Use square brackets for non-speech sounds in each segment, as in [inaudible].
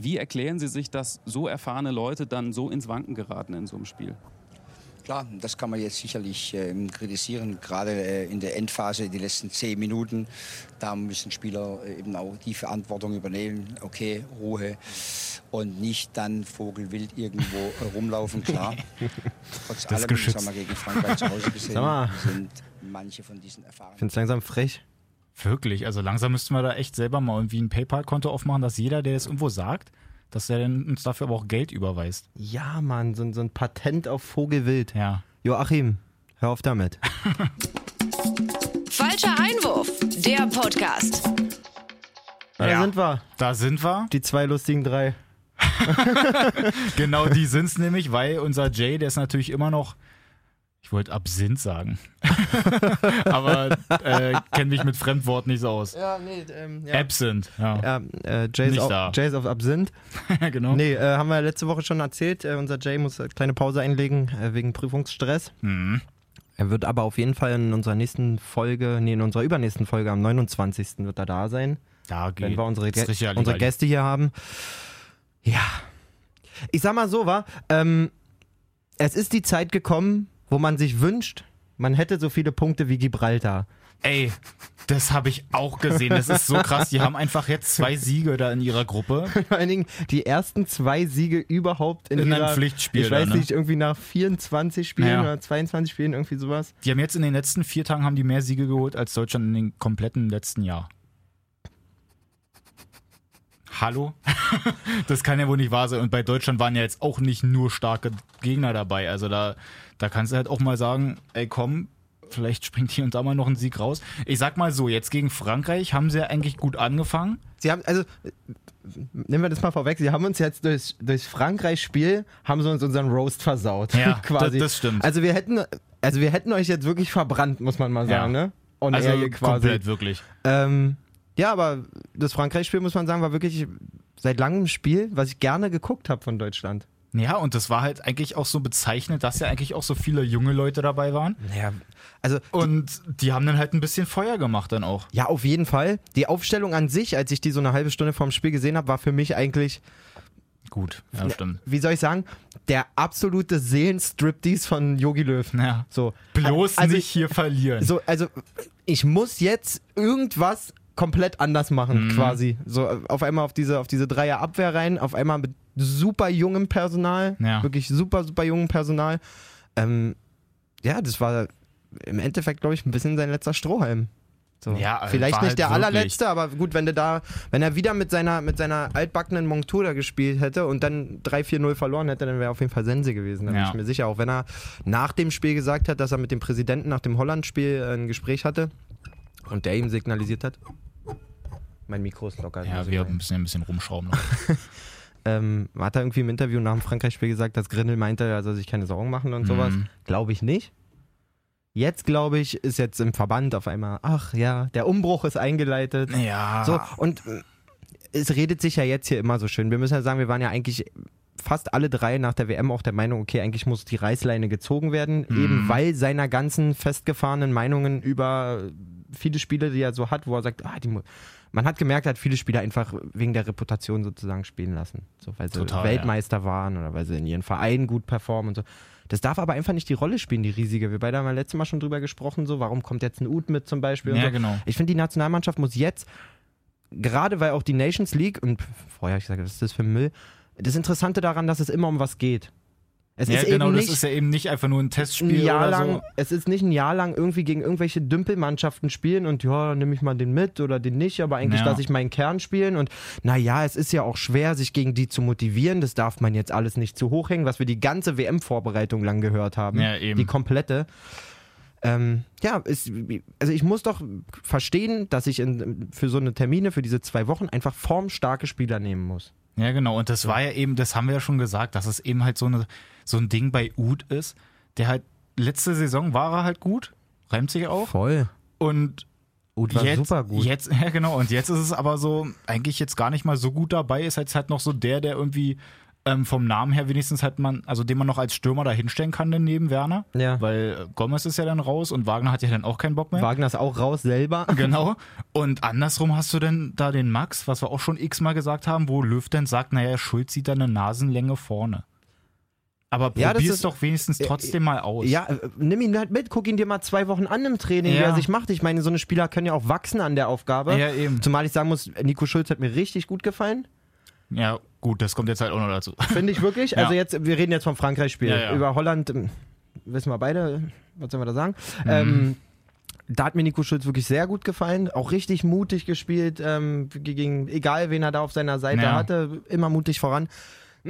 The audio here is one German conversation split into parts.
Wie erklären Sie sich, dass so erfahrene Leute dann so ins Wanken geraten in so einem Spiel? Klar, das kann man jetzt sicherlich äh, kritisieren, gerade äh, in der Endphase, die letzten zehn Minuten. Da müssen Spieler äh, eben auch die Verantwortung übernehmen. Okay, Ruhe und nicht dann vogelwild irgendwo äh, rumlaufen, klar. [laughs] Trotz Das allem, das haben wir gegen Frankreich zu Hause [laughs] gesehen, sind manche von diesen Erfahrungen. Ich finde es langsam frech. Wirklich, also langsam müssten wir da echt selber mal irgendwie ein PayPal-Konto aufmachen, dass jeder, der das irgendwo sagt, dass er uns dafür aber auch Geld überweist. Ja, Mann, so, ein- so ein Patent auf Vogelwild. Ja. Joachim, hör auf damit. [laughs] Falscher Einwurf, der Podcast. Da Ja. sind wir. Da sind wir. Die zwei lustigen drei. [laughs] [laughs] Genau, die sind's nämlich, weil unser Jay, der ist natürlich immer noch, ich wollte Absinth sagen, [laughs] aber äh, kenne mich mit Fremdworten nicht so aus. Ja, nee, ähm, Absent, ja. Ja, äh, Jays, auf, da. Jays auf Absinth. [laughs] genau. Nee, äh, haben wir letzte Woche schon erzählt. Äh, unser Jay muss eine kleine Pause einlegen äh, wegen Prüfungsstress. Mhm. Er wird aber auf jeden Fall in unserer nächsten Folge, nee, in unserer übernächsten Folge am 29. wird er da sein, Da geht wenn wir unsere, Gä unsere. Gäste hier haben. Ja. Ich sag mal so, war, ähm, es ist die Zeit gekommen, wo man sich wünscht, man hätte so viele Punkte wie Gibraltar. Ey, das habe ich auch gesehen. Das ist so krass. Die haben einfach jetzt zwei Siege da in ihrer Gruppe. [laughs] Vor allen Dingen die ersten zwei Siege überhaupt in, In einem ihrer, Pflichtspiel Ich da, weiß ne? nicht, irgendwie nach 24 Spielen Ja. oder 22 Spielen, irgendwie sowas. Die haben jetzt in den letzten vier Tagen haben die mehr Siege geholt als Deutschland in den kompletten letzten Jahr. Hallo? [laughs] Das kann ja wohl nicht wahr sein. Und bei Deutschland waren ja jetzt auch nicht nur starke Gegner dabei. Also da, da kannst du halt auch mal sagen, ey komm, vielleicht springt hier und da mal noch ein Sieg raus. Ich sag mal so, jetzt gegen Frankreich haben sie ja eigentlich gut angefangen. Sie haben, also, nehmen wir das mal vorweg, sie haben uns jetzt durch, durchs Frankreich-Spiel, haben sie uns unseren Roast versaut. Ja, [laughs] quasi. das- das stimmt. Also wir hätten, also wir hätten euch jetzt wirklich verbrannt, muss man mal Ja. sagen, ne? On Also quasi. komplett wirklich. Ähm, ja, aber das Frankreich-Spiel, muss man sagen, war wirklich seit langem ein Spiel, was ich gerne geguckt habe von Deutschland. Ja, und das war halt eigentlich auch so bezeichnend, dass ja eigentlich auch so viele junge Leute dabei waren. Naja, also Und die haben dann halt ein bisschen Feuer gemacht dann auch. Ja, auf jeden Fall. Die Aufstellung an sich, als ich die so eine halbe Stunde vorm Spiel gesehen habe, war für mich eigentlich, Gut, ja, stimmt. wie soll ich sagen, der absolute Seelenstriptease von Yogi Löw. Ja. So, Bloß also, nicht hier verlieren. So, also ich muss jetzt irgendwas komplett anders machen, Mhm. quasi. So auf einmal auf diese, auf diese Dreier-Abwehr rein, auf einmal mit super jungem Personal, Ja. wirklich super, super jungem Personal. Ähm, ja, das war im Endeffekt, glaube ich, ein bisschen sein letzter Strohhalm. So. Ja, also Vielleicht nicht halt der wirklich- allerletzte, aber gut, wenn der da, wenn er wieder mit seiner, mit seiner altbackenen Montur da gespielt hätte und dann 3-4-0 verloren hätte, dann wäre er auf jeden Fall Sense gewesen. Da bin Ja. ich mir sicher. Auch wenn er nach dem Spiel gesagt hat, dass er mit dem Präsidenten nach dem Holland-Spiel äh, ein Gespräch hatte und der ihm signalisiert hat. Mein Mikro ist locker. ja, muss wir müssen ja ein bisschen rumschrauben. Noch. [laughs] ähm, hat er irgendwie im Interview nach dem Frankreich-Spiel gesagt, dass Grindel meinte, er soll sich keine Sorgen machen und sowas. Mhm. Glaube ich nicht. Jetzt, glaube ich, ist jetzt im Verband auf einmal, ach ja, der Umbruch ist eingeleitet. Ja. So, und äh, es redet sich ja jetzt hier immer so schön. Wir müssen ja sagen, wir waren ja eigentlich fast alle drei nach der WM auch der Meinung, okay, eigentlich muss die Reißleine gezogen werden, Mhm. eben weil seiner ganzen festgefahrenen Meinungen über viele Spiele, die er so hat, wo er sagt, ah, die, mu- man hat gemerkt, er hat viele Spieler einfach wegen der Reputation sozusagen spielen lassen. So, weil sie Total, Weltmeister waren oder weil sie in ihren Vereinen gut performen und so. Das darf aber einfach nicht die Rolle spielen, die riesige. Wir beide haben ja letztes Mal schon drüber gesprochen, so, warum kommt jetzt ein Ud mit zum Beispiel? Ja, so. genau. Ich finde, die Nationalmannschaft muss jetzt, gerade weil auch die Nations League, und vorher habe ich gesagt, was ist das für Müll? Das Interessante daran, dass es immer um was geht. Es Ja, ist genau, eben das nicht ist ja eben nicht einfach nur ein ein Testspiel Jahr oder lang, so. es ist nicht ein Jahr lang irgendwie gegen irgendwelche Dümpelmannschaften spielen und ja, dann nehme ich mal den mit oder den nicht, aber eigentlich Ja. lasse ich meinen Kern spielen und naja, es ist ja auch schwer, sich gegen die zu motivieren, das darf man jetzt alles nicht zu hoch hängen, was wir die ganze WM-Vorbereitung lang gehört haben, Ja, eben. die komplette. Ähm, ja, ist, also ich muss doch verstehen, dass ich in, für so eine Termine, für diese zwei Wochen einfach formstarke Spieler nehmen muss. Ja, genau. Und das war ja eben, das haben wir ja schon gesagt, dass es eben halt so, eine, so ein Ding bei Ud ist, der halt letzte Saison war er halt gut, reimt sich auch. Voll. Und Ud war jetzt, super gut. Jetzt, [laughs] ja, genau. Und jetzt ist es aber so, eigentlich jetzt gar nicht mal so gut dabei, ist jetzt halt noch so der, der irgendwie Ähm, vom Namen her wenigstens hat man, also den man noch als Stürmer da hinstellen kann, dann neben Werner. Ja. Weil äh, Gomez ist ja dann raus und Wagner hat ja dann auch keinen Bock mehr. Wagner ist auch raus selber. [laughs] Genau. Und andersrum hast du denn da den Max, was wir auch schon x-mal gesagt haben, wo Löw dann sagt, naja, Schulz sieht da eine Nasenlänge vorne. Aber Ja, das probier's ist- doch wenigstens trotzdem mal aus. Ja, äh, nimm ihn halt mit, guck ihn dir mal zwei Wochen an im Training, wie Ja. er sich macht. Ich meine, so eine Spieler können ja auch wachsen an der Aufgabe. Ja, eben. Zumal ich sagen muss, Nico Schulz hat mir richtig gut gefallen. Ja, gut, das kommt jetzt halt auch noch dazu. [laughs] Finde ich wirklich. Ja. Also jetzt, wir reden jetzt vom Frankreich-Spiel. Ja, ja. Über Holland ähm, wissen wir beide, was sollen wir da sagen? Mhm. Ähm, da hat mir Nico Schulz wirklich sehr gut gefallen. Auch richtig mutig gespielt. Ähm, gegen, egal wen er da auf seiner Seite Ja. hatte, immer mutig voran. [clears throat]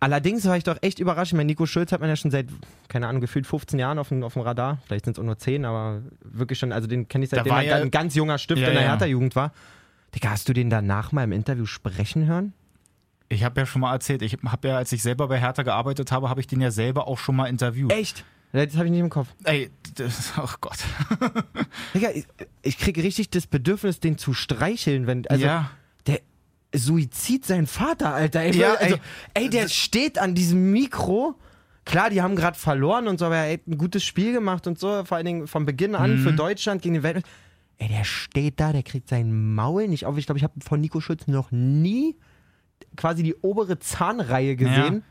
Allerdings war ich doch echt überrascht. Ich meine, Nico Schulz hat man ja schon seit, keine Ahnung, gefühlt 15 Jahren auf dem, auf dem Radar. Vielleicht sind es auch nur 10, aber wirklich schon, also den kenne ich seitdem er ja- ein ganz junger Stift Ja, in der ja. Hertha-Jugend war. Digga, hast du den danach mal im Interview sprechen hören? Ich habe ja schon mal erzählt, ich habe ja, als ich selber bei Hertha gearbeitet habe, habe ich den ja selber auch schon mal interviewt. Echt? Das habe ich nicht im Kopf. Ey, das, [laughs] oh Gott. [laughs] Digga, ich, ich kriege richtig das Bedürfnis, den zu streicheln, wenn. Also, ja. der Suizid sein Vater, Alter. Ey, Ja, also, ey. ey, der steht an diesem Mikro. Klar, die haben gerade verloren und so, aber er hat ein gutes Spiel gemacht und so, vor allen Dingen von Beginn an Mhm. für Deutschland gegen den Welt. Ey, der steht da, der kriegt sein Maul nicht auf. Ich glaube, ich habe von Nico Schütz noch nie quasi die obere Zahnreihe gesehen.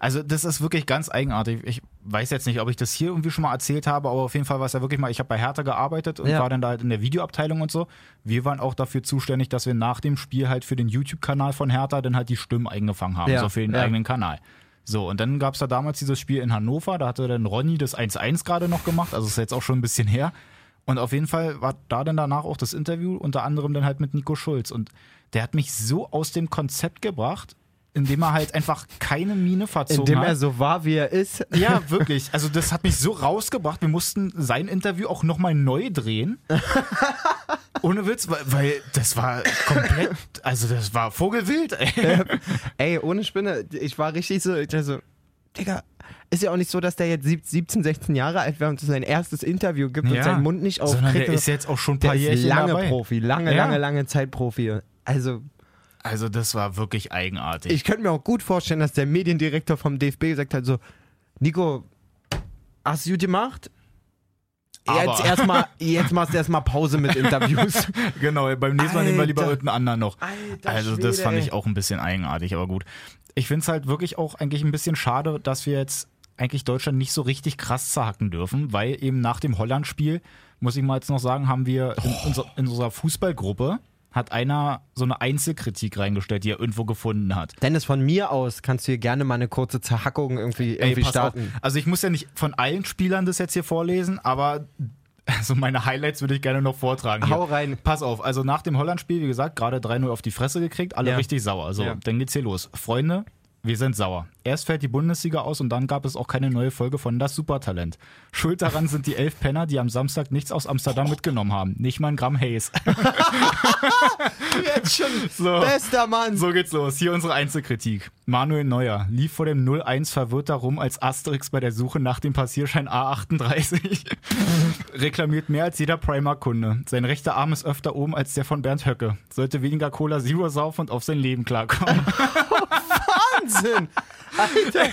Also das ist wirklich ganz eigenartig. Ich weiß jetzt nicht, ob ich das hier irgendwie schon mal erzählt habe, aber auf jeden Fall war es ja wirklich mal, ich habe bei Hertha gearbeitet und Ja. war dann da halt in der Videoabteilung und so. Wir waren auch dafür zuständig, dass wir nach dem Spiel halt für den YouTube-Kanal von Hertha dann halt die Stimmen eingefangen haben, Ja, so für den ja. eigenen Kanal. So, und dann gab es da damals dieses Spiel in Hannover, da hatte dann Ronny das 1-1 gerade noch gemacht, also ist jetzt auch schon ein bisschen her. Und auf jeden Fall war da dann danach auch das Interview, unter anderem dann halt mit Nico Schulz. Und der hat mich so aus dem Konzept gebracht, indem er halt einfach keine Mine verzogen Indem hat. er so war, wie er ist. [laughs] Ja, wirklich. Also das hat mich so rausgebracht. Wir mussten sein Interview auch nochmal neu drehen. [laughs] Ohne Witz, weil, weil das war komplett, also das war Vogelwild. Ey. [laughs] Ey, ohne Spinne, ich war richtig so, ich so, Digga, ist ja auch nicht so, dass der jetzt sieb- 17, 16 Jahre alt wäre und sein erstes Interview gibt und Ja, seinen Mund nicht Sondern aufkriegt. der ist jetzt auch schon ein der paar Jährchen lange dabei. Profi, lange, Ja. lange, lange Zeit Profi. Also, Also das war wirklich eigenartig. ich könnte mir auch gut vorstellen, dass der Mediendirektor vom DFB gesagt hat: so, Nico, hast du gut gemacht? Jetzt Aber- erstmal, jetzt machst du erstmal Pause mit Interviews. [laughs] genau, beim nächsten Mal nehmen wir lieber irgendeinen anderen noch. Alter Also das Schwede, fand ey. ich auch ein bisschen eigenartig, aber gut. Ich finde es halt wirklich auch eigentlich ein bisschen schade, dass wir jetzt eigentlich Deutschland nicht so richtig krass zerhacken dürfen, weil eben nach dem Holland-Spiel, muss ich mal jetzt noch sagen, haben wir in, unser, in unserer Fußballgruppe hat einer so eine Einzelkritik reingestellt, die er irgendwo gefunden hat. Dennis, von mir aus kannst du hier gerne mal eine kurze Zerhackung irgendwie, Ey, irgendwie pass starten. Auf. Also ich muss ja nicht von allen Spielern das jetzt hier vorlesen, aber [laughs] also meine Highlights würde ich gerne noch vortragen. Hier. Hau rein. Pass auf, also nach dem Holland-Spiel, wie gesagt, gerade 3-0 auf die Fresse gekriegt, alle Ja. richtig sauer. So, Ja. dann geht's hier los. Freunde, wir sind sauer. Erst fällt die Bundesliga aus und dann gab es auch keine neue Folge von Das Supertalent. Schuld daran sind die elf Penner, die am Samstag nichts aus Amsterdam mitgenommen haben. Nicht mal ein Gramm Haze. Jetzt schon. [laughs] So. Bester Mann. So geht's los. Hier unsere Einzelkritik. Manuel Neuer lief vor dem 0-1 verwirrt darum als Asterix bei der Suche nach dem Passierschein A38. [laughs] Reklamiert mehr als jeder Primark-Kunde. Sein rechter Arm ist öfter oben als der von Bernd Höcke. Sollte weniger Cola Zero saufen und auf sein Leben klarkommen. [laughs] Wahnsinn. [laughs] Alter.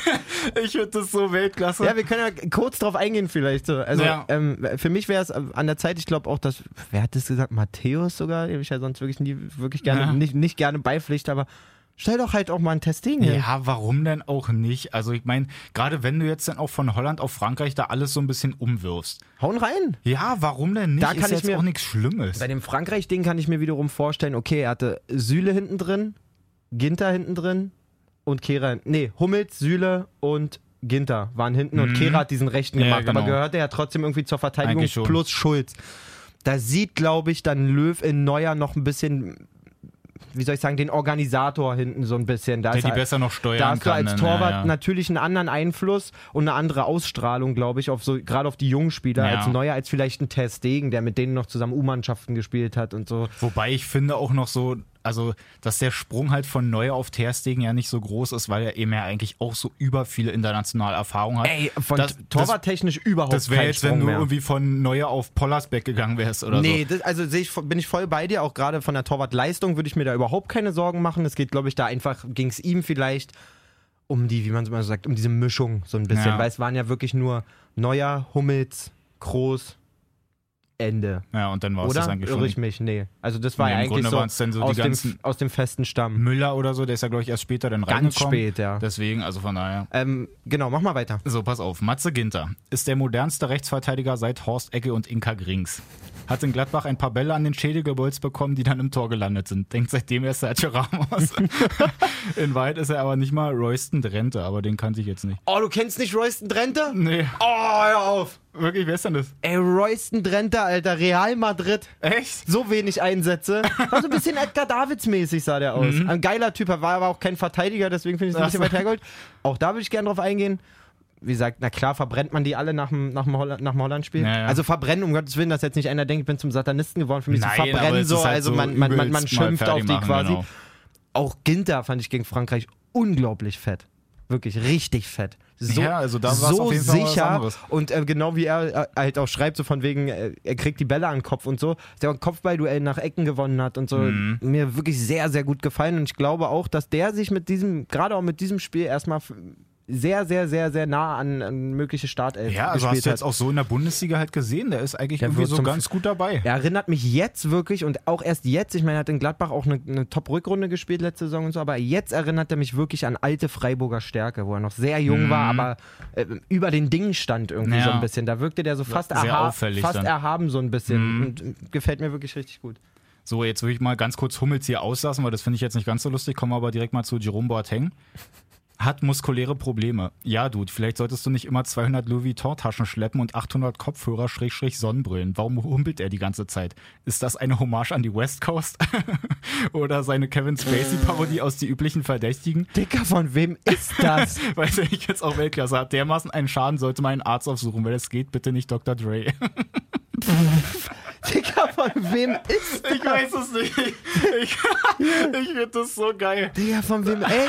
ich finde das so Weltklasse. Ja, wir können ja kurz drauf eingehen vielleicht. So. Also Ja. ähm, für mich wäre es an der Zeit, ich glaube auch, dass, wer hat das gesagt? Matthäus sogar, den ich ja sonst wirklich nie, wirklich gerne, Ja. nicht, nicht gerne beipflicht, aber stell doch halt auch mal ein Testing hin. Ja, warum denn auch nicht? Also ich meine, gerade wenn du jetzt dann auch von Holland auf Frankreich da alles so ein bisschen umwirfst. Hauen rein. Ja, warum denn nicht? Da kann Ist ich jetzt mir- auch nichts Schlimmes. Bei dem Frankreich-Ding kann ich mir wiederum vorstellen, okay, er hatte Süle hinten drin, Ginter hinten drin und Kehrer. Nee, Hummels, Süle und Ginter waren hinten und Kehrer hat diesen rechten Mhm. Ja, gemacht, aber genau. gehörte ja trotzdem irgendwie zur Verteidigung plus Schulz. Da sieht, glaube ich, dann Löw in Neuer noch ein bisschen, wie soll ich sagen, den Organisator hinten so ein bisschen. Da der ist die er- besser noch steuern da hast du als dann, Torwart ja, ja. natürlich einen anderen Einfluss und eine andere Ausstrahlung, glaube ich, auf so gerade auf die jungen Spieler Ja. als Neuer als vielleicht ein Ter Stegen, der mit denen noch zusammen U-Mannschaften gespielt hat und so. Wobei ich finde auch noch so, also dass der Sprung halt von Neuer auf Terstegen ja nicht so groß ist, weil er eben ja eigentlich auch so über viele internationale Erfahrung hat. Ey, von das, torwarttechnisch überhaupt das wäre jetzt, wenn du mehr. irgendwie von Neuer auf Pollersbeck gegangen wärst oder Nee, so. das, also ich, bin ich voll bei dir. Auch gerade von der Torwartleistung würde ich mir da überhaupt keine Sorgen machen. Es geht, glaube ich, da einfach, ging es ihm vielleicht um die, wie man es immer so sagt, um diese Mischung so ein bisschen. Ja. Weil es waren ja wirklich nur Neuer, Hummels, Groß, Ende. Ja, und dann war es das eigentlich Irre ich schon. mich? Nee. Also das war Nee, ja eigentlich Grunde so, dann so aus, dem, aus dem festen Stamm. Müller oder so, der ist ja, glaube ich, erst später dann Ganz reingekommen. spät, ja. Deswegen, also von daher. Ähm, genau, mach mal weiter. So, pass auf. Matze Ginter ist der modernste Rechtsverteidiger seit Horst Ecke und Inka Grings. Hat in Gladbach ein paar Bälle an den Schädel gebolzt bekommen, die dann im Tor gelandet sind. Denkt seitdem er Sergio Ramos. [laughs] in Wahrheit ist er aber nicht mal Royston Drenthe, aber den kannte ich jetzt nicht. Oh, du kennst nicht Royston Drenthe? Nee. Oh, hör auf. Wirklich, wer ist denn das? Ey, Royston Drenthe, Alter, Real Madrid. Echt? so wenig Einsätze. War so ein bisschen Edgar Davids mäßig sah der aus. Ein geiler Typ, er war aber auch kein Verteidiger, deswegen finde ich es ein bisschen weit hergeholt. Auch da würde ich gerne drauf eingehen. Wie gesagt, na klar, verbrennt man die alle nach dem, nach dem, Holland, nach dem Holland-Spiel. Ja, ja. Also verbrennen, um Gottes Willen, dass jetzt nicht einer denkt, ich bin zum Satanisten geworden. Für mich Nein, so aber verbrennen so, halt also so man, man, man, man schimpft auf die machen, quasi. genau. Auch Ginter fand ich gegen Frankreich unglaublich fett. Wirklich richtig fett. So, Ja, also da war's so auf jeden Fall sicher und äh, genau wie er äh, halt auch schreibt, so von wegen, äh, er kriegt die Bälle an den Kopf und so, der ein Kopfballduell nach Ecken gewonnen hat und so, Mhm. mir wirklich sehr, sehr gut gefallen und ich glaube auch, dass der sich mit diesem, gerade auch mit diesem Spiel erstmal sehr, sehr, sehr, sehr nah an, an mögliche Startelf Ja, also hast du jetzt hat. auch so in der Bundesliga halt gesehen. Der ist eigentlich Der irgendwie so ganz gut dabei. Er erinnert mich jetzt wirklich und auch erst jetzt, ich meine, er hat in Gladbach auch eine, eine Top-Rückrunde gespielt letzte Saison und so, aber jetzt erinnert er mich wirklich an alte Freiburger Stärke, wo er noch sehr jung war, aber äh, über den Dingen stand irgendwie Mhm. Ja. so ein bisschen. Da wirkte der so fast, erha auffällig fast dann. Mhm. erhaben so ein bisschen und äh, gefällt mir wirklich richtig gut. So, jetzt will ich mal ganz kurz Hummels hier auslassen, weil das finde ich jetzt nicht ganz so lustig. Kommen wir aber direkt mal zu Jerome Boateng. Hat muskuläre Probleme. Ja, Dude, vielleicht solltest du nicht immer 200 Louis Vuitton-Taschen schleppen und 800 Kopfhörer Schrägstrich Sonnenbrillen. Warum humpelt er die ganze Zeit? Ist das eine Hommage an die West Coast? [laughs] Oder seine Kevin Spacey-Parodie aus Die üblichen Verdächtigen? Dicker, von wem ist das? [laughs] Weiß er nicht jetzt auch Weltklasse hat. Dermaßen einen Schaden sollte man einen Arzt aufsuchen. Wenn es geht, bitte nicht Dr. Dre. [laughs] Dicker, von wem ist das? Ich weiß es nicht. Ich, ich finde das so geil. Digga, von wem? Ey,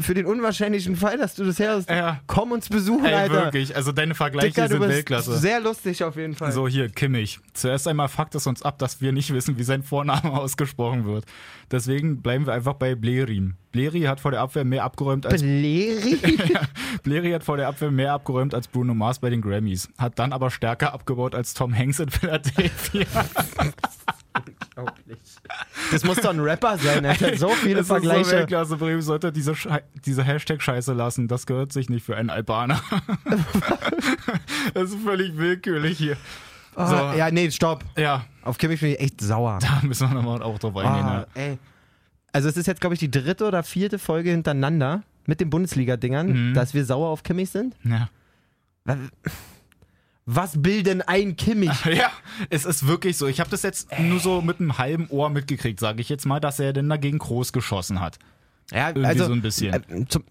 für den unwahrscheinlichen Fall, dass du das her hast, Ja. komm uns besuchen, Ey, Alter. wirklich. Also deine Vergleiche Dicker, sind Weltklasse. sehr lustig auf jeden Fall. So, hier, Kimmich. Zuerst einmal fuckt es uns ab, dass wir nicht wissen, wie sein Vorname [laughs] ausgesprochen wird. Deswegen bleiben wir einfach bei Blerim. Bleri hat vor der Abwehr mehr abgeräumt als Bleri? [laughs] Bleri hat vor der Abwehr mehr abgeräumt als Bruno Mars bei den Grammys. Hat dann aber stärker abgebaut als Tom Hanks in [laughs] Philadelphia. Das muss doch ein Rapper sein, er hat so viele Das ist so Vergleiche. Weltklasse. Bremen sollte diese, diese Hashtag-Scheiße lassen. Das gehört sich nicht für einen Albaner. [laughs] das ist völlig willkürlich hier. Ah, So. Ja, nee, stopp. Ja, Auf Kimmich bin ich echt sauer. da müssen wir nochmal auch drauf eingehen. Ah, ey. Also es ist jetzt, glaube ich, die dritte oder vierte Folge hintereinander mit den Bundesliga-Dingern, Mhm. dass wir sauer auf Kimmich sind. Ja. Was bilden ein Kimmich? [laughs] Ja, es ist wirklich so. Ich habe das jetzt nur so mit einem halben Ohr mitgekriegt, sage ich jetzt mal, dass er denn dagegen groß geschossen hat. Ja, Irgendwie so ein bisschen. äh, zum,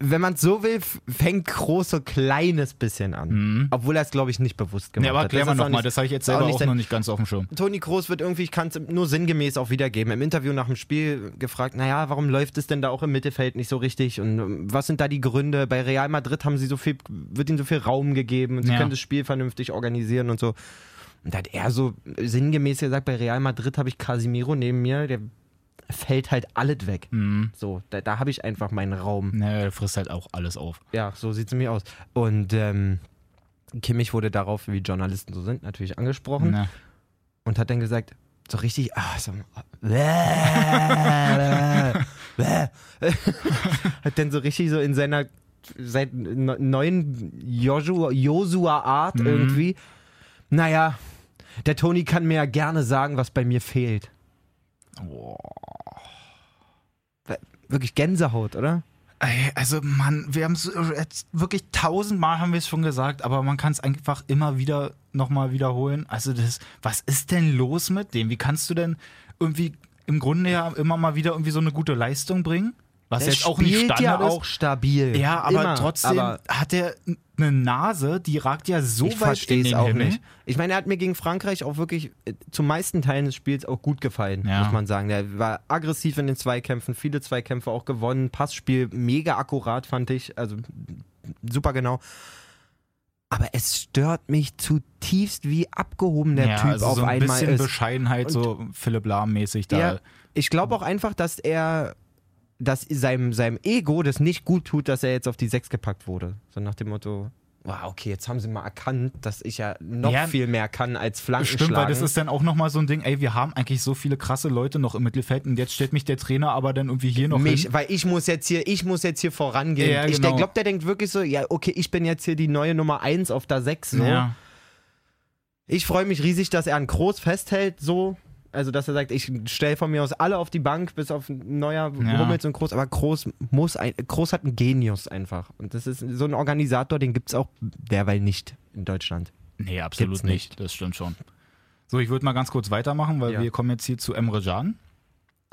wenn man es so will, fängt Groß so ein kleines bisschen an. Obwohl er es, glaube ich, nicht bewusst gemacht Ja, aber hat. erklär mal auch nochmal, das habe ich jetzt auch selber nicht auch noch nicht ganz auf dem Schirm. Toni Kroos wird irgendwie, ich kann es nur sinngemäß auch wiedergeben, im Interview nach dem Spiel gefragt, naja, warum läuft es denn da auch im Mittelfeld nicht so richtig und ähm, was sind da die Gründe? Bei Real Madrid haben sie so viel, wird ihnen so viel Raum gegeben und sie Ja. können das Spiel vernünftig organisieren und so. Und da hat er so sinngemäß gesagt, bei Real Madrid habe ich Casimiro neben mir, der fällt halt alles weg. Mhm. So, da, da habe ich einfach meinen Raum. Naja, er frisst halt auch alles auf. Ja, so sieht es nämlich aus. Und ähm, Kimmich wurde darauf, wie Journalisten so sind, natürlich angesprochen Na. und hat dann gesagt, so richtig, ah, so, [laughs] hat dann so richtig so in seiner seit ne- neuen Joshua- Josua-Art Mhm. irgendwie, naja, der Toni kann mir ja gerne sagen, was bei mir fehlt. Wirklich Gänsehaut, oder? Also, Mann, wir haben es wirklich tausendmal haben wir es schon gesagt, aber man kann es einfach immer wieder nochmal wiederholen. Also, das, was ist denn los mit dem? Wie kannst du denn irgendwie im Grunde ja immer mal wieder irgendwie so eine gute Leistung bringen? Was Der jetzt auch nicht Standard ja ist. auch stabil. Ja, aber Immer. trotzdem Aber hat er eine Nase, die ragt ja so ich weit verstehe in den auch Himmel. nicht. Ich meine, er hat mir gegen Frankreich auch wirklich äh, zu meisten Teilen des Spiels auch gut gefallen, Ja. muss man sagen. Der war aggressiv in den Zweikämpfen, viele Zweikämpfe auch gewonnen, Passspiel mega akkurat, fand ich. Also super genau. Aber es stört mich zutiefst, wie abgehoben der ja, Typ also auf so ein einmal bisschen ist. Bescheidenheit, so Philipp Lahm-mäßig da. Ja, ich glaube auch einfach, dass er, dass seinem, seinem Ego das nicht gut tut, dass er jetzt auf die Sechs gepackt wurde. So nach dem Motto, wow, okay, jetzt haben sie mal erkannt, dass ich ja noch Ja, viel mehr kann als Flanken Stimmt, weil das ist dann auch nochmal so ein Ding, ey, wir haben eigentlich so viele krasse Leute noch im Mittelfeld und jetzt stellt mich der Trainer aber dann irgendwie hier noch mich, hin. weil ich muss jetzt hier, ich muss jetzt hier vorangehen. Ja, Ich genau. glaube, der denkt wirklich so, ja, okay, ich bin jetzt hier die neue Nummer 1 auf der 6. So. Ja. Ich freue mich riesig, dass er an Groß festhält, so. Also, dass er sagt, ich stelle von mir aus alle auf die Bank, bis auf Neuer, Ja. Hummels und Groß. Aber Groß muss ein, Groß hat einen Genius einfach. Und das ist so ein Organisator, den gibt es auch derweil nicht in Deutschland. Nee, absolut nicht. nicht. Das stimmt schon. So, ich würde mal ganz kurz weitermachen, weil Ja. wir kommen jetzt hier zu Emre Can.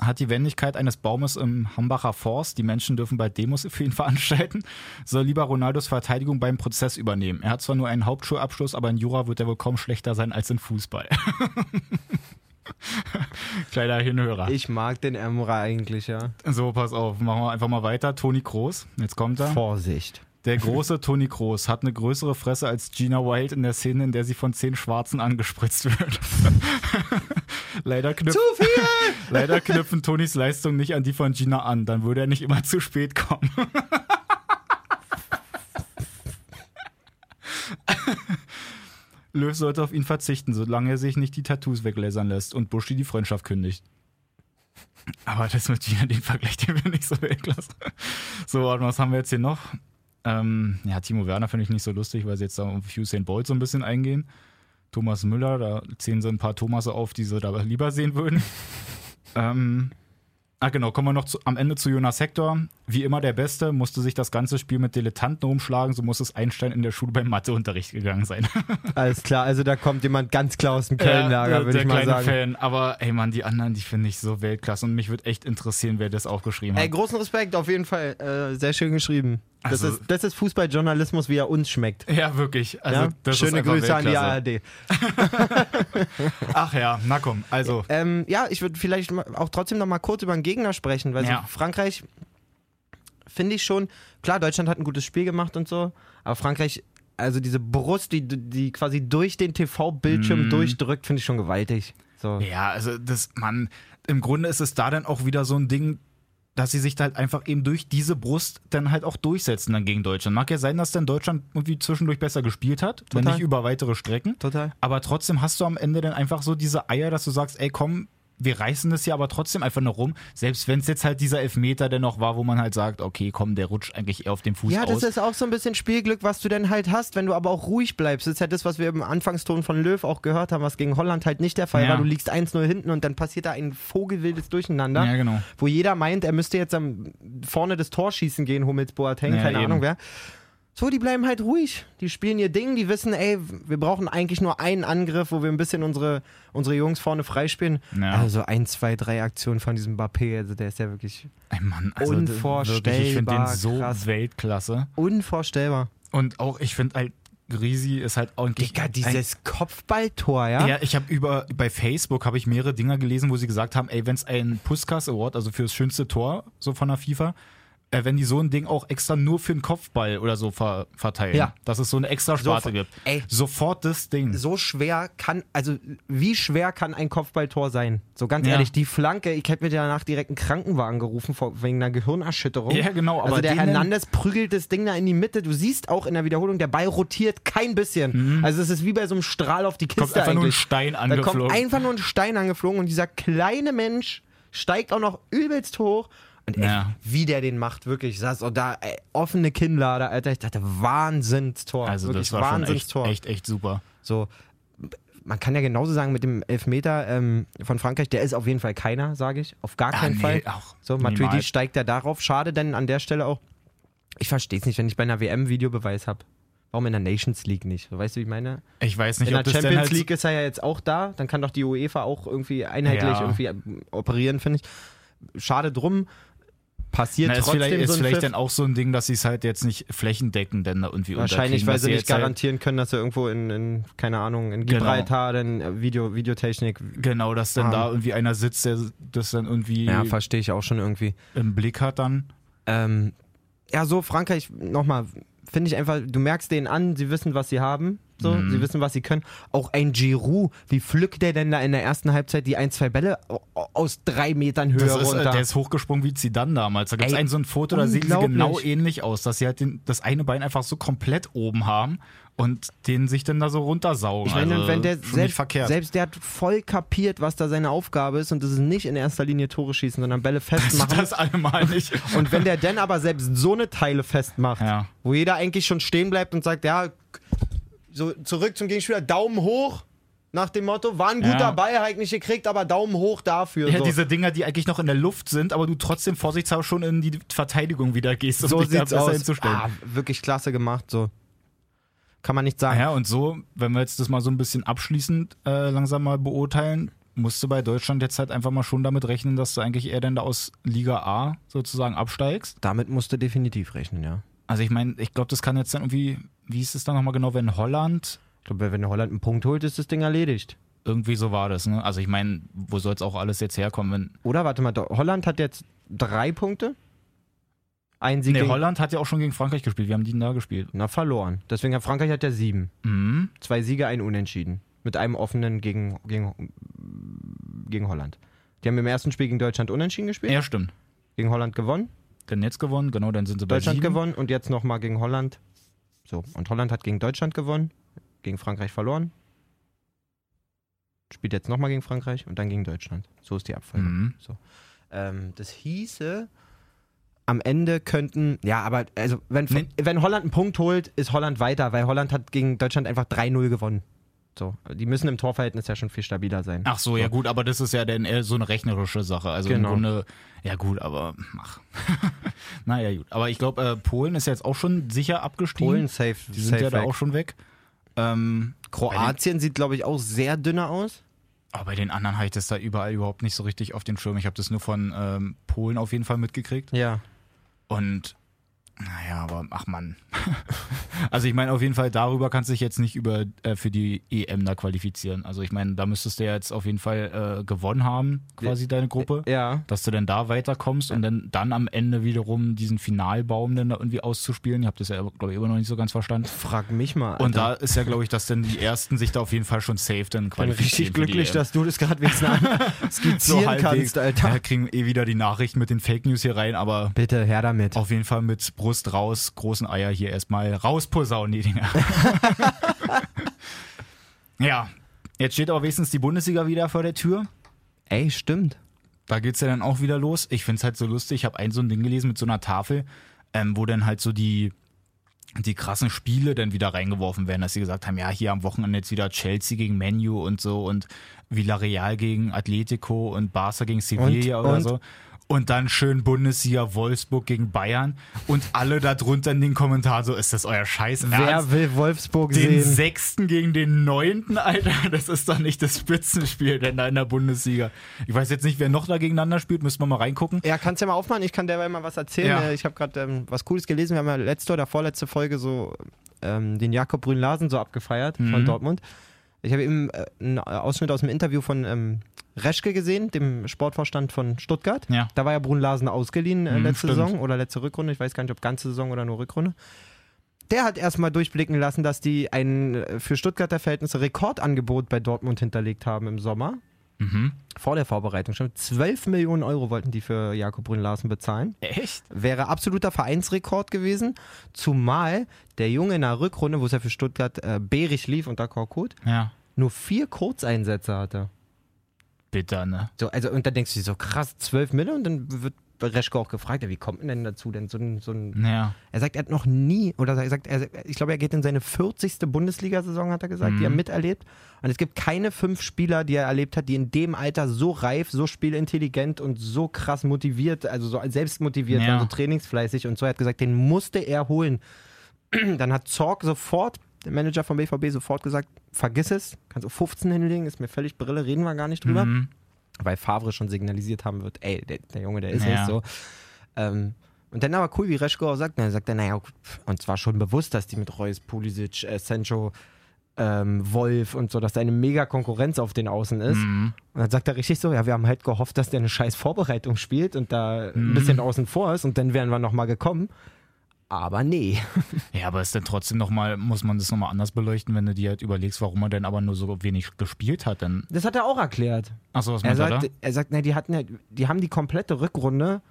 Hat die Wendigkeit eines Baumes im Hambacher Forst. Die Menschen dürfen bald Demos für ihn veranstalten. Soll lieber Ronaldos Verteidigung beim Prozess übernehmen. Er hat zwar nur einen Hauptschulabschluss, aber in Jura wird er wohl kaum schlechter sein als in Fußball. [laughs] [laughs] Kleiner Hinhörer. Ich mag den Emra eigentlich, ja. So, pass auf, machen wir einfach mal weiter. Toni Kroos, jetzt kommt er. Vorsicht. Der große Toni Kroos hat eine größere Fresse als Gina Wild in der Szene, in der sie von zehn Schwarzen angespritzt wird. [laughs] leider, knüpf Zu viel! [laughs] leider knüpfen Tonis Leistung nicht an die von Gina an, dann würde er nicht immer zu spät kommen. Löw sollte auf ihn verzichten, solange er sich nicht die Tattoos weglasern lässt und Buschi die Freundschaft kündigt. Aber das mit Gina, den Vergleich, den finde ich so Weltklasse. So, mal, was haben wir jetzt hier noch? Ähm, ja, Timo Werner finde ich nicht so lustig, weil sie jetzt da auf Usain Bolt so ein bisschen eingehen. Thomas Müller, da zählen sie ein paar Thomasse auf, die sie da lieber sehen würden. [laughs] ähm, ah, genau, kommen wir noch zu, am Ende zu Jonas Hector. Wie immer der Beste, musste sich das ganze Spiel mit Dilettanten rumschlagen, so muss es Einstein in der Schule beim Matheunterricht gegangen sein. [laughs] Alles klar, also da kommt jemand ganz klar aus dem Köln-Lager, der, würde ich mal sagen. Fan. Aber ey Mann, die anderen, die finde ich so Weltklasse und mich würde echt interessieren, wer das aufgeschrieben hat. Ey, großen Respekt, auf jeden Fall. Äh, sehr schön geschrieben. Das, Also- ist, das ist Fußballjournalismus, wie er uns schmeckt. ja, wirklich. Also, ja? das Schöne Grüße an die. ARD. Ach ja, na komm, also. [laughs] Ähm, ja, ich würde vielleicht auch trotzdem noch mal kurz über den Gegner sprechen, weil Ja. so Frankreich finde ich schon, klar, Deutschland hat ein gutes Spiel gemacht und so, aber Frankreich, also diese Brust, die, die quasi durch den TV-Bildschirm Mhm. durchdrückt, finde ich schon gewaltig. So. Ja, also das, man, im Grunde ist es da dann auch wieder so ein Ding, dass sie sich halt einfach eben durch diese Brust dann halt auch durchsetzen dann gegen Deutschland. Mag ja sein, dass dann Deutschland irgendwie zwischendurch besser gespielt hat, wenn Total. nicht über weitere Strecken. Total. Aber trotzdem hast du am Ende dann einfach so diese Eier, dass du sagst, ey komm, wir reißen das hier aber trotzdem einfach nur rum. Selbst wenn es jetzt halt dieser Elfmeter dennoch war, wo man halt sagt, okay, komm, der rutscht eigentlich eher auf dem Fuß Ja, das aus. ist auch so ein bisschen Spielglück, was du denn halt hast, wenn du aber auch ruhig bleibst. Das ist ja das, was wir im Anfangston von Löw auch gehört haben, was gegen Holland halt nicht der Fall Ja. war. Du liegst 1-0 hinten und dann passiert da ein vogelwildes Durcheinander, ja, genau. wo jeder meint, er müsste jetzt am vorne des Torschießen gehen, Hummels, Boateng, Ja, keine eben. Ahnung wer. So, die bleiben halt ruhig. Die spielen ihr Ding, die wissen, ey, wir brauchen eigentlich nur einen Angriff, wo wir ein bisschen unsere, unsere Jungs vorne freispielen. Ja. Also ein, zwei, drei Aktionen von diesem Mbappé, also der ist ja wirklich Ey, Mann, also wirklich, ich finde den Unvorstellbar so krass. Weltklasse. unvorstellbar. Und auch, ich finde halt, Grisi ist halt eigentlich. Digga, ein- dieses Kopfballtor, ja? Ja, ich habe über bei Facebook habe ich mehrere Dinger gelesen, wo sie gesagt haben, ey, wenn es einen Puskas Award, also für das schönste Tor so von der FIFA, äh, wenn die so ein Ding auch extra nur für den Kopfball oder so ver verteilen, Ja. dass es so eine extra Sparte Sofort- gibt. ey. Sofort das Ding. so schwer kann, also wie schwer kann ein Kopfballtor sein? So ganz Ja. ehrlich, die Flanke, ich hätte mir danach direkt einen Krankenwagen gerufen wegen einer Gehirnerschütterung. Ja, genau, aber Also der Hernandez prügelt das Ding da in die Mitte. Du siehst auch in der Wiederholung, der Ball rotiert kein bisschen. Also es ist wie bei so einem Strahl auf die Kiste Mhm. Kommt einfach nur ein eigentlich. Stein da kommt angeflogen. einfach nur ein Stein angeflogen und dieser kleine Mensch steigt auch noch übelst hoch. Und echt, Ja. wie der den macht, wirklich. Ich saß auch da, ey, offene Kinnlade, Alter. Ich dachte, Wahnsinnstor. also wirklich das war schon echt, Wahnsinnstor. echt, echt super. So, man kann ja genauso sagen mit dem Elfmeter ähm, von Frankreich, der ist auf jeden Fall keiner, sage ich. Auf gar keinen nee, Fall. auch So, Matuidi steigt ja darauf. Schade denn an der Stelle auch. Ich verstehe es nicht, wenn ich bei einer WM Videobeweis habe. Warum in der Nations League nicht? Weißt du, wie ich meine? Ich weiß nicht, in der Champions halt League ist er ja jetzt auch da. Dann kann doch die UEFA auch irgendwie einheitlich Ja. irgendwie operieren, finde ich. Schade drum. Passiert Na, ist trotzdem vielleicht, ist so ein vielleicht Pfiff. dann auch so ein Ding, dass sie es halt jetzt nicht flächendeckend dann da irgendwie Wahrscheinlich, weil sie nicht halt- garantieren können, dass sie irgendwo in, in keine Ahnung, in Genau. Gibraltar dann äh, Video, Videotechnik. Genau, dass dann Ah. da irgendwie einer sitzt, der das dann irgendwie Ja, verstehe ich auch schon irgendwie. im Blick hat dann. Ähm, ja, so Frankreich, nochmal, finde ich einfach, du merkst denen an, sie wissen, was sie haben. So, Mhm. sie wissen, was sie können. Auch ein Giroud, wie pflückt der denn da in der ersten Halbzeit die ein, zwei Bälle au- aus drei Metern Höhe Das ist, äh, runter? der ist hochgesprungen wie Zidane damals. Da gibt es ein so ein Foto, da sehen sie genau ähnlich aus, dass sie halt den, das eine Bein einfach so komplett oben haben und den sich dann da so runtersaugen. Ich meine, also, wenn der selbst, selbst der hat voll kapiert, was da seine Aufgabe ist und das ist nicht in erster Linie Tore schießen, sondern Bälle festmachen. das allemal [laughs] nicht. Und wenn der dann aber selbst so eine Teile festmacht, Ja. wo jeder eigentlich schon stehen bleibt und sagt, ja, so zurück zum Gegenspieler, Daumen hoch, nach dem Motto, war ein guter Ja. Ball, halt nicht gekriegt, aber Daumen hoch dafür. Ja, so. diese Dinger, die eigentlich noch in der Luft sind, aber du trotzdem vorsichtshalber schon in die Verteidigung wieder gehst, um so dich da sieht's besser aus. hinzustellen. Ah, wirklich klasse gemacht, so. Kann man nicht sagen. Ja, und so, wenn wir jetzt das mal so ein bisschen abschließend äh, langsam mal beurteilen, musst du bei Deutschland jetzt halt einfach mal schon damit rechnen, dass du eigentlich eher dann da aus Liga A sozusagen absteigst. Damit musst du definitiv rechnen, ja. Also ich meine, ich glaube, das kann jetzt dann irgendwie, wie ist es dann nochmal genau, wenn Holland, Ich glaube, wenn Holland einen Punkt holt, ist das Ding erledigt. irgendwie so war das, ne? Also ich meine, wo soll es auch alles jetzt herkommen, wenn... Oder warte mal, Holland hat jetzt drei Punkte. Ein Sieg Nee, gegen, Holland hat ja auch schon gegen Frankreich gespielt, wir haben die da gespielt. Na, verloren. Deswegen hat Frankreich hat ja sieben. Mhm. Zwei Siege, ein Unentschieden. Mit einem offenen gegen, gegen, gegen Holland. Die haben im ersten Spiel gegen Deutschland unentschieden gespielt, Ja, stimmt. gegen Holland gewonnen, Dann jetzt gewonnen, genau, dann sind sie bei Deutschland sieben. gewonnen und jetzt nochmal gegen Holland. So, und Holland hat gegen Deutschland gewonnen, gegen Frankreich verloren. Spielt jetzt nochmal gegen Frankreich und dann gegen Deutschland. So ist die Abfolge. Mhm. Ähm, das hieße, am Ende könnten, ja, aber also wenn, wenn Holland einen Punkt holt, ist Holland weiter, weil Holland hat gegen Deutschland einfach 3-0 gewonnen. So, die müssen im Torverhältnis ja schon viel stabiler sein. Ach so, ja gut, aber das ist ja dann eher so eine rechnerische Sache. Also Genau. im Grunde, ja gut, aber ach. [laughs] naja, gut. Aber ich glaube, äh, Polen ist jetzt auch schon sicher abgestiegen. Polen safe, Die sind safe ja da weg. auch schon weg. Ähm, Kroatien sieht, glaube ich, auch sehr dünner aus. aber bei den anderen habe ich das da überall überhaupt nicht so richtig auf den Schirm. Ich habe das nur von ähm, Polen auf jeden Fall mitgekriegt. Ja. Und naja, aber ach Mann. [laughs] also ich meine, auf jeden Fall darüber kannst du dich jetzt nicht über äh, für die EM da qualifizieren. Also ich meine, da müsstest du ja jetzt auf jeden Fall äh, gewonnen haben, quasi deine Gruppe. Ja. dass du dann da weiterkommst und dann, dann am Ende wiederum diesen Finalbaum dann da irgendwie auszuspielen. Ich habe das ja, glaube ich, immer noch nicht so ganz verstanden. Frag mich mal. Und da Alter. ist ja, glaube ich, dass dann die Ersten sich da auf jeden Fall schon safe dann bin qualifizieren. richtig für die glücklich, EM. dass du das gerade wenigstens [laughs] skizzieren halbwegs. kannst, Alter. Ja, kriegen eh wieder die Nachrichten mit den Fake News hier rein, aber Bitte, her damit. auf jeden Fall mit Brust raus, großen Eier hier erstmal rausposaunen die Dinger. [laughs] ja, jetzt steht aber wenigstens die Bundesliga wieder vor der Tür. Ey, stimmt. Da geht's ja dann auch wieder los. Ich find's halt so lustig. Ich habe ein so ein Ding gelesen mit so einer Tafel, ähm, wo dann halt so die, die krassen Spiele dann wieder reingeworfen werden, dass sie gesagt haben, ja, hier am Wochenende jetzt wieder Chelsea gegen Menu und so und Villarreal gegen Atletico und Barca gegen Sevilla Und- oder und- so. Und dann schön Bundesliga Wolfsburg gegen Bayern und alle da drunter in den Kommentaren so, ist das euer Scheiß Ernst? Wer will Wolfsburg den sehen? sechsten gegen den neunten, Alter, [laughs] das ist doch nicht das Spitzenspiel denn da in der Bundesliga. Ich weiß jetzt nicht, wer noch da gegeneinander spielt, müssen wir mal reingucken. Ja, kannst ja mal aufmachen. Ich kann derweil mal was erzählen. Ja. Ich habe gerade ähm, was Cooles gelesen. Wir haben ja letzte oder vorletzte Folge so ähm, den Jakob Brünn-Larsen so abgefeiert von Mhm. Dortmund. Ich habe eben äh, einen Ausschnitt aus dem Interview von ähm, Reschke gesehen, dem Sportvorstand von Stuttgart. Ja. Da war ja Brunn-Larsen ausgeliehen äh, Mhm, letzte stimmt. Saison oder letzte Rückrunde. Ich weiß gar nicht, ob ganze Saison oder nur Rückrunde. Der hat erstmal durchblicken lassen, dass die ein äh, für Stuttgarter Verhältnisse Rekordangebot bei Dortmund hinterlegt haben im Sommer. Mhm. Vor der Vorbereitung schon. 12 Millionen Euro wollten die für Jakob Brünn-Larsen bezahlen. Echt? Wäre absoluter Vereinsrekord gewesen. Zumal der Junge in der Rückrunde, wo es ja für Stuttgart äh, bärig lief unter Korkut, Ja. nur vier Kurzeinsätze hatte. Bitter, ne? So, also, und dann denkst du dir so, krass, 12 Mille und dann wird Reschke auch gefragt, ja, wie kommt man denn dazu, denn so ein, so ein Ja. er sagt, er hat noch nie, oder er sagt, er, ich glaube, er geht in seine 40. Bundesliga-Saison, hat er gesagt, die er Mhm. miterlebt. Und es gibt keine fünf Spieler, die er erlebt hat, die in dem Alter so reif, so spielintelligent und so krass motiviert, also so selbstmotiviert Ja. waren, so trainingsfleißig und so. Er hat gesagt, den musste er holen. [clears throat] Dann hat Zorg sofort, Manager vom BVB, sofort gesagt, vergiss es, kannst du 15 hinlegen, ist mir völlig Brille, reden wir gar nicht drüber Mhm. weil Favre schon signalisiert haben wird, ey, der, der Junge, der ist Ja. nicht so. Ähm, und dann aber cool, wie Reschko auch sagt, dann sagt er, naja, und zwar schon bewusst, dass die mit Reus, Pulisic, äh, Sancho, ähm, Wolf und so, dass da eine mega Konkurrenz auf den Außen ist. Mhm. Und dann sagt er richtig so, ja, wir haben halt gehofft, dass der eine scheiß Vorbereitung spielt und da ein bisschen außen vor ist und dann wären wir nochmal gekommen. Aber nee. [laughs] Ja, aber ist dann trotzdem nochmal, muss man das nochmal anders beleuchten, wenn du dir halt überlegst, warum er denn aber nur so wenig gespielt hat. Dann, Das hat er auch erklärt. achso, was Er meint er sagt, da? er sagt, na, die hatten ja, die haben die komplette Rückrunde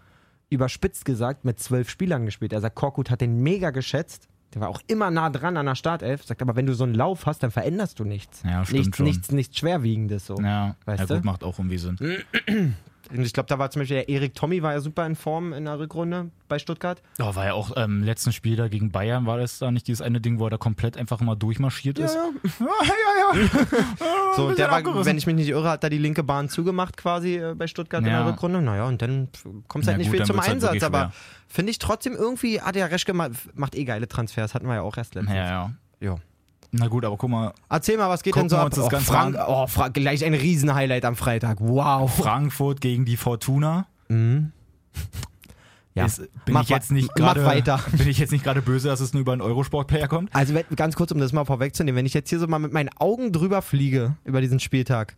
überspitzt gesagt mit zwölf Spielern gespielt. Er sagt, Korkut hat den mega geschätzt. Der war auch immer nah dran an der Startelf. Sagt aber, wenn du so einen Lauf hast, dann veränderst du nichts. Ja, stimmt nichts, schon. nichts, nichts Schwerwiegendes so. Ja, Weißt ja du? gut, macht auch irgendwie Sinn. [clears throat] Ich glaube, da war zum Beispiel der Erik Tommy war ja super in Form in der Rückrunde bei Stuttgart. Oh, war ja auch ähm, letzten Spiel da gegen Bayern, war das da nicht dieses eine Ding, wo er da komplett einfach mal durchmarschiert ist? [laughs] [laughs] So, der war, wenn ich mich nicht irre, hat da die linke Bahn zugemacht quasi äh, bei Stuttgart in Ja. der Rückrunde. Naja, und dann kommt Na halt nicht gut, viel zum halt Einsatz. wirklich aber finde ich trotzdem irgendwie, hat der Reschke macht eh geile Transfers, hatten wir ja auch erst letztens. Ja, ja. Ja. Na gut, aber guck mal, Erzähl mal, was geht denn so ab? oh, Frank, an. oh, Frank, gleich ein Riesenhighlight am Freitag. Wow. Frankfurt gegen die Fortuna. Ja. Ist, bin Mach ich jetzt nicht mach gerade weiter. [laughs] Bin ich jetzt nicht gerade böse, dass es nur über einen Eurosport-Player kommt? Also ganz kurz, um das mal vorwegzunehmen, wenn ich jetzt hier so mal mit meinen Augen drüber fliege über diesen Spieltag,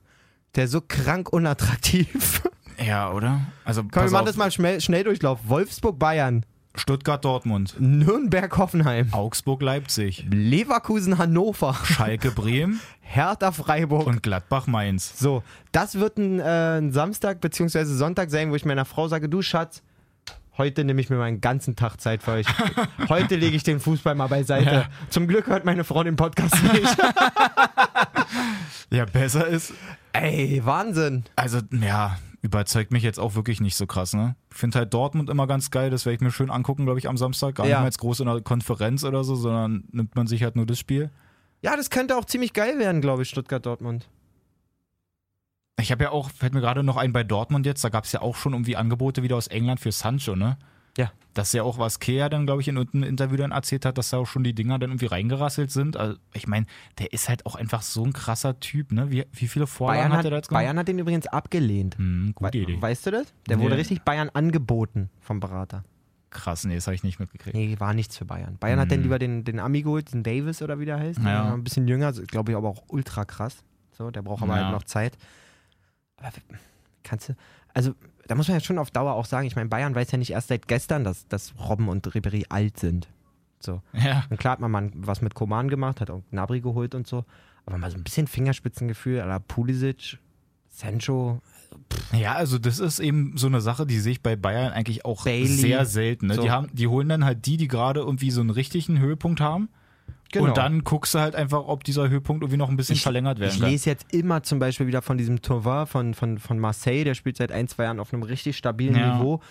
der ist so krank unattraktiv. Ja, oder? Also Komm, wir machen das mal schnell, Schnelldurchlauf. Wolfsburg, Bayern, Stuttgart, Dortmund, Nürnberg, Hoffenheim, Augsburg, Leipzig, Leverkusen, Hannover, Schalke, Bremen [laughs] Hertha, Freiburg. und Gladbach, Mainz. so, das wird ein, äh, ein Samstag bzw. Sonntag sein, wo ich meiner Frau sage, du Schatz, heute nehme ich mir meinen ganzen Tag Zeit für euch. [laughs] Heute lege ich den Fußball mal beiseite. Ja. Zum Glück hört meine Frau den Podcast nicht. [laughs] Ja, besser ist. Ey, Wahnsinn. Also, ja, überzeugt mich jetzt auch wirklich nicht so krass, ne? Ich finde halt Dortmund immer ganz geil, das werde ich mir schön angucken, glaube ich, am Samstag. Gar Ja. nicht mal jetzt groß in einer Konferenz oder so, sondern nimmt man sich halt nur das Spiel. Ja, das könnte auch ziemlich geil werden, glaube ich, Stuttgart-Dortmund. Ich habe ja auch, fällt mir gerade noch ein bei Dortmund jetzt, da gab es ja auch schon irgendwie Angebote wieder aus England für Sancho, ne? Ja. Das ist ja auch, was Kea dann, glaube ich, in einem Interview dann erzählt hat, dass da auch schon die Dinger dann irgendwie reingerasselt sind. Also, ich meine, der ist halt auch einfach so ein krasser Typ, ne? Wie, wie viele Vorlagen Bayern hat er da jetzt gemacht? Bayern hat den übrigens abgelehnt. Hm, gute We Idee. Weißt du das? Der wurde Nee. richtig Bayern angeboten vom Berater. Krass, nee, das habe ich nicht mitgekriegt. Nee, war nichts für Bayern. Bayern hat dann lieber den, den Ami geholt, den Davis oder wie der heißt. Ja. Ein bisschen jünger, glaube ich, aber auch ultra krass. So, der braucht aber Ja. halt noch Zeit. Aber kannst du, also da muss man ja schon auf Dauer auch sagen, ich meine, Bayern weiß ja nicht erst seit gestern, dass, dass Robben und Ribéry alt sind. So. Ja. Und klar hat man mal was mit Koman gemacht, hat auch Gnabry geholt und so. Aber mal so ein bisschen Fingerspitzengefühl, à la Pulisic, Sancho. Ja, also das ist eben so eine Sache, die sehe ich bei Bayern eigentlich auch Bailey. sehr selten. Ne? So. Die, haben, die holen dann halt die, die gerade irgendwie so einen richtigen Höhepunkt haben. Und dann guckst du halt einfach, ob dieser Höhepunkt irgendwie noch ein bisschen verlängert werden Ich kann. lese jetzt immer zum Beispiel wieder von diesem Tourvin von, von, von Marseille, der spielt seit ein, zwei Jahren auf einem richtig stabilen Ja. Niveau.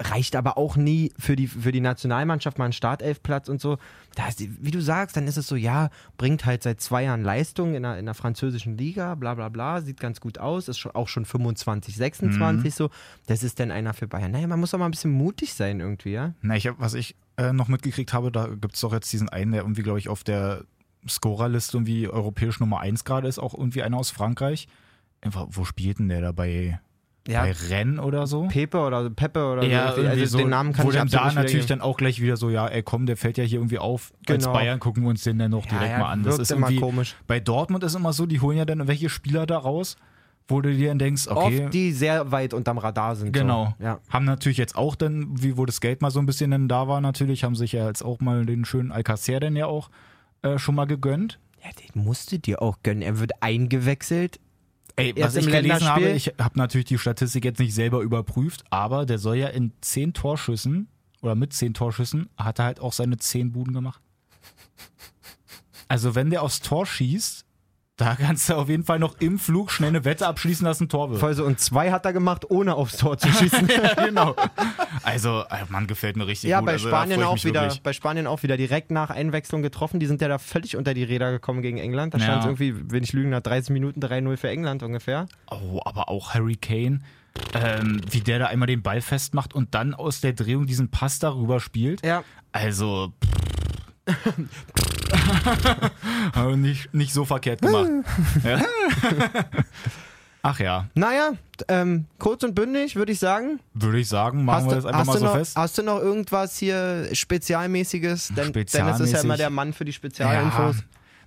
Reicht aber auch nie für die, für die Nationalmannschaft mal einen Startelfplatz und so. Da ist, wie du sagst, dann ist es so, ja, bringt halt seit zwei Jahren Leistung in der, in der französischen Liga, bla bla bla, sieht ganz gut aus, ist schon, auch schon 25, 26 Mhm. so. Das ist dann einer für Bayern. Naja, man muss doch mal ein bisschen mutig sein irgendwie, ja. Na, ich hab, was ich äh, noch mitgekriegt habe, da gibt es doch jetzt diesen einen, der irgendwie, glaube ich, auf der Scorerliste irgendwie europäisch Nummer 1 gerade ist, auch irgendwie einer aus Frankreich. Einfach, wo spielt denn der da bei, Ja, bei Rennes oder so? Pepe oder Pepe oder Ja, so. irgendwie Also so, den Namen kann wo ich dann da natürlich dann auch gleich wieder so, ja, ey, komm, der fällt ja hier irgendwie auf. Als Genau. Bayern gucken wir uns den dann noch Ja, direkt ja, mal an. Das ist immer irgendwie, komisch. bei Dortmund ist immer so, die holen ja dann welche Spieler da raus, wo du dir dann denkst, okay, Oft die sehr weit unterm Radar sind. Genau. So. Ja. Haben natürlich jetzt auch dann, wie wo das Geld mal so ein bisschen dann da war, natürlich, haben sich ja jetzt auch mal den schönen Alcacer dann ja auch äh, schon mal gegönnt. Ja, den musst du dir auch gönnen. Er wird eingewechselt. Ey, was ich gelesen habe, ich habe natürlich die Statistik jetzt nicht selber überprüft, aber der soll ja in zehn Torschüssen oder mit zehn Torschüssen hat er halt auch seine zehn Buden gemacht. Also wenn der aufs Tor schießt, da kannst du auf jeden Fall noch im Flug schnell eine Wette abschließen, dass ein Tor wird. Voll so, und zwei hat er gemacht, ohne aufs Tor zu schießen. [laughs] [laughs] genau. Also, äh, Mann, gefällt mir richtig ja, gut. bei also, Spanien auch wieder, wirklich. bei Spanien auch wieder direkt nach Einwechslung getroffen. Die sind ja da völlig unter die Räder gekommen gegen England. Da Ja. stand es irgendwie, wenn ich lügen, nach 30 Minuten 3-0 für England ungefähr. Oh, aber auch Harry Kane, ähm, wie der da einmal den Ball festmacht und dann aus der Drehung diesen Pass darüber spielt. Ja. Also. [laughs] [laughs] aber nicht, nicht so verkehrt gemacht. [laughs] ja. Ach ja, Naja, ähm, kurz und bündig, würde ich sagen. würde ich sagen, machen Hast wir du, das einfach mal so noch, fest. hast du noch irgendwas hier Spezialmäßiges? Denn Dennis ist ja Spezialmäßig? immer der Mann für die Spezialinfos.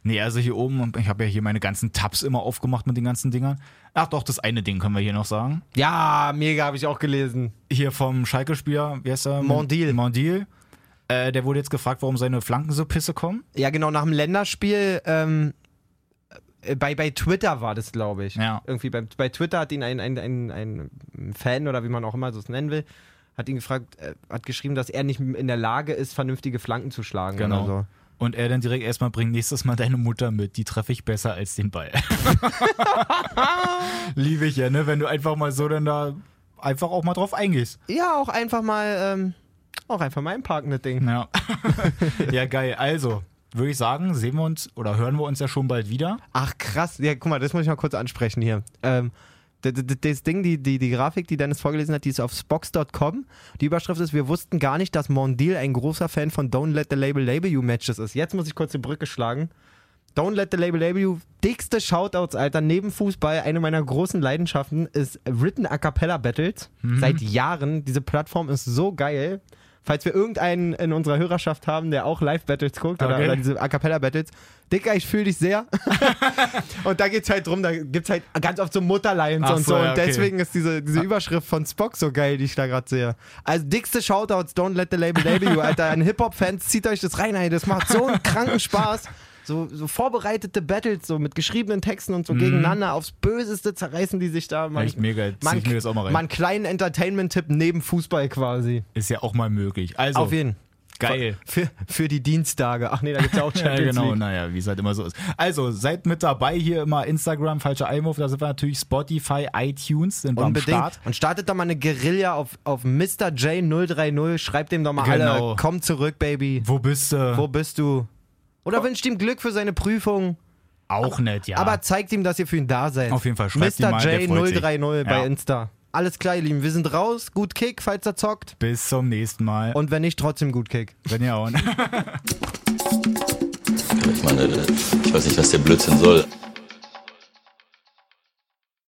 Nee, also hier oben, ich habe ja hier meine ganzen Tabs immer aufgemacht mit den ganzen Dingern. Ach doch, das eine Ding können wir hier noch sagen. Ja, mega, habe ich auch gelesen. Hier vom Schalke-Spieler, wie heißt er? Mondil. Mondil. Äh, der wurde jetzt gefragt, warum seine Flanken so pisse kommen. Ja, genau, nach dem Länderspiel, ähm, äh, bei, bei Twitter war das, glaube ich. Ja. Irgendwie bei, bei Twitter hat ihn ein, ein, ein, ein Fan oder wie man auch immer so es nennen will, hat ihn gefragt, äh, hat geschrieben, dass er nicht in der Lage ist, vernünftige Flanken zu schlagen. Genau. So. Und er dann direkt erstmal bringt nächstes Mal deine Mutter mit, die treffe ich besser als den Ball. [laughs] [laughs] Liebe ich ja, ne? Wenn du einfach mal so dann da einfach auch mal drauf eingehst. Ja, auch einfach mal, ähm, auch einfach mal einparken, das Ding. Ja. [laughs] ja, geil. Also, würde ich sagen, sehen wir uns oder hören wir uns ja schon bald wieder. Ach krass, ja, guck mal, das muss ich mal kurz ansprechen hier. Ähm, das Ding, die, die, die Grafik, die Dennis vorgelesen hat, die ist auf spox.com. Die Überschrift ist, wir wussten gar nicht, dass Mondil ein großer Fan von Don't Let the Label Label You Matches ist. Jetzt muss ich kurz die Brücke schlagen. Don't Let the Label Label You, dickste Shoutouts, Alter, neben Fußball, eine meiner großen Leidenschaften ist Written A Cappella Battles. Seit Jahren, diese Plattform ist so geil. Falls wir irgendeinen in unserer Hörerschaft haben, der auch Live-Battles guckt oder, Okay. oder diese A Cappella-Battles, Dicker, ich fühle dich sehr. [laughs] und da geht's halt drum, da gibt's halt ganz oft so Mutterlines Ach und so, so. Und okay. deswegen ist diese, diese Überschrift von Spock so geil, die ich da gerade sehe. Also dickste Shoutouts, don't let the label label you, Alter. An Hip-Hop-Fans, zieht euch das rein, ey. Das macht so einen kranken Spaß. So, so vorbereitete Battles, so mit geschriebenen Texten und so gegeneinander. Aufs Böseste zerreißen die sich da. Man, Mhm. Echt mega, zieh man, ich mir das auch mal rein. Man einen kleinen Entertainment-Tipp neben Fußball quasi. Ist ja auch mal möglich. Also, Auf jeden geil. Für, für die Dienstage. Ach nee, da gibt's ja auch [laughs] Ja, Champions genau, League. naja, wie es halt immer so ist. Also, seid mit dabei hier immer Instagram, falscher Einwurf, da sind wir natürlich Spotify, iTunes, sind wir am Unbedingt. Start. Und startet doch mal eine Guerilla auf, auf Mr. J030. Schreibt dem doch mal Genau. alle, komm zurück, Baby. Wo bist du? Wo bist du? Oder wünscht ihm Glück für seine Prüfung. auch nett, ja. Aber zeigt ihm, dass ihr für ihn da seid. Auf jeden Fall, schreibt Mr. ihm mal, der freut sich. J030 bei Ja. Insta. Alles klar, ihr Lieben. Wir sind raus. Gut Kick, falls er zockt. Bis zum nächsten Mal. Und wenn nicht, trotzdem gut Kick. wenn ihr auch. [laughs] Ich meine, ich weiß nicht, was der Blödsinn soll.